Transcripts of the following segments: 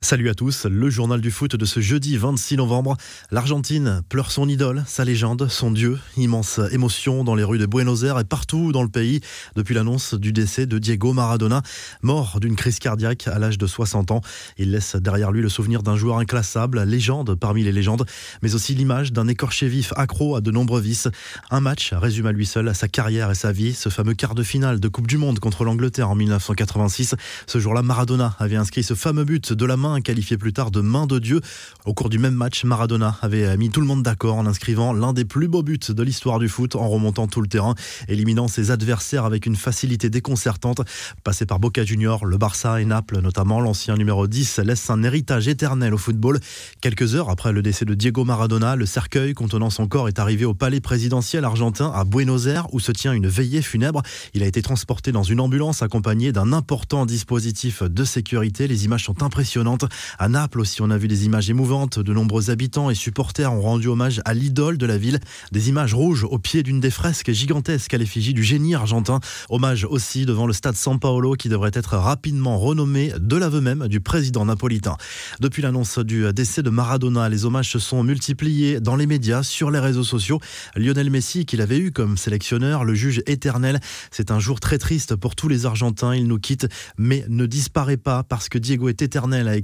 Salut à tous, le journal du foot de ce jeudi 26 novembre. L'Argentine pleure son idole, sa légende, son dieu. Immense émotion dans les rues de Buenos Aires et partout dans le pays depuis l'annonce du décès de Diego Maradona, mort d'une crise cardiaque à l'âge de 60 ans. Il laisse derrière lui le souvenir d'un joueur inclassable, légende parmi les légendes, mais aussi l'image d'un écorché vif accro à de nombreux vices. Un match résume à lui seul sa carrière et sa vie, ce fameux quart de finale de Coupe du Monde contre l'Angleterre en 1986. Ce jour-là, Maradona avait inscrit ce fameux but de la main qualifié plus tard de main de Dieu. Au cours du même match, Maradona avait mis tout le monde d'accord en inscrivant l'un des plus beaux buts de l'histoire du foot en remontant tout le terrain, éliminant ses adversaires avec une facilité déconcertante. Passé par Boca Junior, le Barça et Naples notamment, l'ancien numéro 10 laisse un héritage éternel au football. Quelques heures après le décès de Diego Maradona, le cercueil contenant son corps est arrivé au palais présidentiel argentin à Buenos Aires où se tient une veillée funèbre. Il a été transporté dans une ambulance accompagné d'un important dispositif de sécurité. Les images sont impressionnantes. À Naples aussi, on a vu des images émouvantes. De nombreux habitants et supporters ont rendu hommage à l'idole de la ville. Des images rouges au pied d'une des fresques gigantesques à l'effigie du génie argentin. Hommage aussi devant le stade San Paolo qui devrait être rapidement renommé de l'aveu même du président napolitain. Depuis l'annonce du décès de Maradona, les hommages se sont multipliés dans les médias, sur les réseaux sociaux. Lionel Messi, qu'il avait eu comme sélectionneur, le juge éternel. C'est un jour très triste pour tous les Argentins. Il nous quitte, mais ne disparaît pas parce que Diego est éternel, a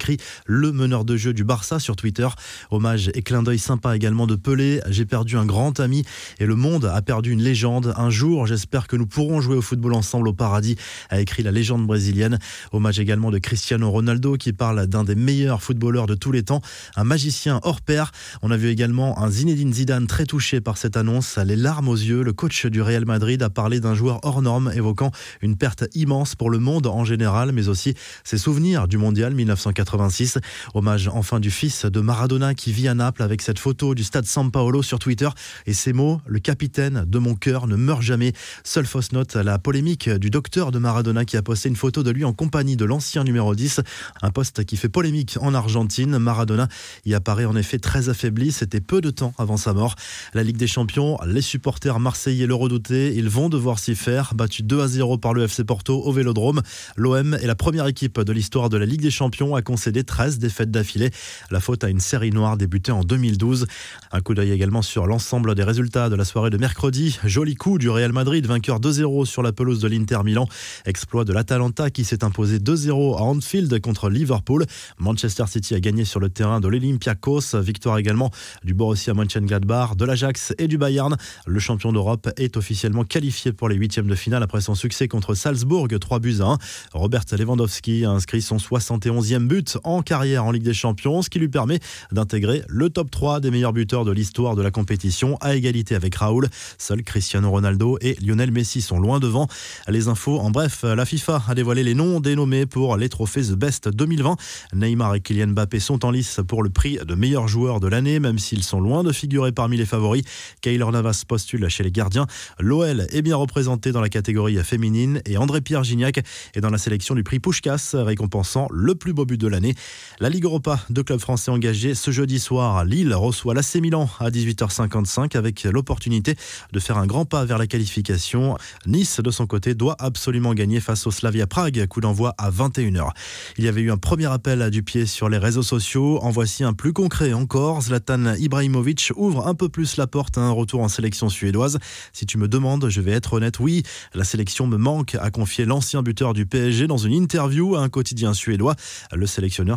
le meneur de jeu du Barça sur Twitter. Hommage et clin d'œil sympa également de Pelé. J'ai perdu un grand ami et le monde a perdu une légende. Un jour, j'espère que nous pourrons jouer au football ensemble au paradis, a écrit la légende brésilienne. Hommage également de Cristiano Ronaldo qui parle d'un des meilleurs footballeurs de tous les temps, un magicien hors pair. On a vu également un Zinedine Zidane très touché par cette annonce, les larmes aux yeux. Le coach du Real Madrid a parlé d'un joueur hors norme, évoquant une perte immense pour le monde en général, mais aussi ses souvenirs du mondial 1980. Hommage enfin du fils de Maradona qui vit à Naples avec cette photo du stade San Paolo sur Twitter et ces mots Le capitaine de mon cœur ne meurt jamais. Seule fausse note, la polémique du docteur de Maradona qui a posté une photo de lui en compagnie de l'ancien numéro 10. Un poste qui fait polémique en Argentine. Maradona y apparaît en effet très affaibli. C'était peu de temps avant sa mort. La Ligue des Champions, les supporters marseillais le redoutaient. Ils vont devoir s'y faire. Battu 2 à 0 par le FC Porto au Vélodrome. L'OM est la première équipe de l'histoire de la Ligue des Champions à concéder des 13 défaites d'affilée. La faute à une série noire débutée en 2012. Un coup d'œil également sur l'ensemble des résultats de la soirée de mercredi. Joli coup du Real Madrid, vainqueur 2-0 sur la pelouse de l'Inter Milan. Exploit de l'Atalanta qui s'est imposé 2-0 à Anfield contre Liverpool. Manchester City a gagné sur le terrain de l'Olympiakos. Victoire également du Borussia Mönchengladbach, de l'Ajax et du Bayern. Le champion d'Europe est officiellement qualifié pour les huitièmes de finale après son succès contre Salzbourg, 3 buts à 1. Robert Lewandowski a inscrit son 71e but en carrière en Ligue des Champions, ce qui lui permet d'intégrer le top 3 des meilleurs buteurs de l'histoire de la compétition, à égalité avec Raoul. Seuls Cristiano Ronaldo et Lionel Messi sont loin devant. Les infos, en bref, la FIFA a dévoilé les noms dénommés pour les trophées The Best 2020. Neymar et Kylian Mbappé sont en lice pour le prix de meilleur joueur de l'année, même s'ils sont loin de figurer parmi les favoris. Kaylor Navas postule chez les gardiens. L'OL est bien représenté dans la catégorie féminine et André-Pierre Gignac est dans la sélection du prix Pushkas, récompensant le plus beau but de l'année. La Ligue Europa, deux clubs français engagés ce jeudi soir. Lille reçoit l'AC Milan à 18h55 avec l'opportunité de faire un grand pas vers la qualification. Nice, de son côté, doit absolument gagner face au Slavia Prague. Coup d'envoi à 21h. Il y avait eu un premier appel du pied sur les réseaux sociaux. En voici un plus concret encore. Zlatan Ibrahimovic ouvre un peu plus la porte à un retour en sélection suédoise. Si tu me demandes, je vais être honnête, oui, la sélection me manque, a confié l'ancien buteur du PSG dans une interview à un quotidien suédois. Le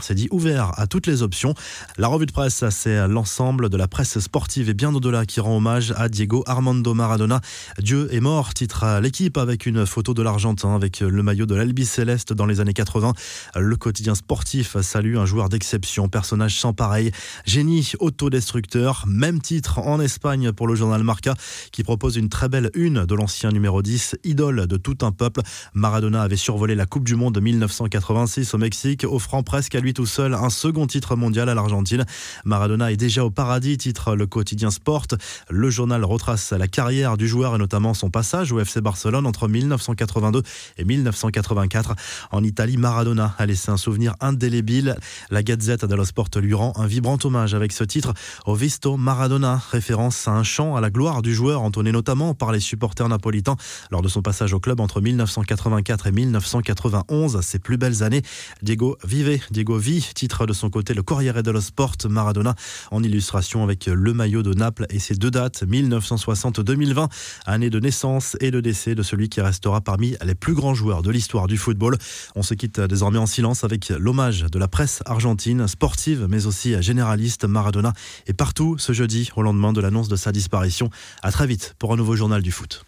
s'est dit ouvert à toutes les options. La revue de presse, c'est l'ensemble de la presse sportive et bien au-delà qui rend hommage à Diego Armando Maradona. Dieu est mort, titre l'équipe avec une photo de l'Argentin avec le maillot de l'Albi Céleste dans les années 80. Le quotidien sportif salue un joueur d'exception, personnage sans pareil, génie autodestructeur. Même titre en Espagne pour le journal Marca qui propose une très belle une de l'ancien numéro 10, idole de tout un peuple. Maradona avait survolé la Coupe du Monde de 1986 au Mexique, offrant presque à lui tout seul un second titre mondial à l'Argentine. Maradona est déjà au paradis, titre le quotidien Sport. Le journal retrace la carrière du joueur et notamment son passage au FC Barcelone entre 1982 et 1984. En Italie, Maradona a laissé un souvenir indélébile. La Gazette dello Sport lui rend un vibrant hommage avec ce titre au Visto Maradona, référence à un chant à la gloire du joueur entonné notamment par les supporters napolitains lors de son passage au club entre 1984 et 1991, ses plus belles années. Diego vivait Diego Vi titre de son côté le Corriere dello Sport Maradona en illustration avec le maillot de Naples et ses deux dates 1960-2020, année de naissance et de décès de celui qui restera parmi les plus grands joueurs de l'histoire du football. On se quitte désormais en silence avec l'hommage de la presse argentine, sportive mais aussi généraliste. Maradona est partout ce jeudi au lendemain de l'annonce de sa disparition. À très vite pour un nouveau journal du foot.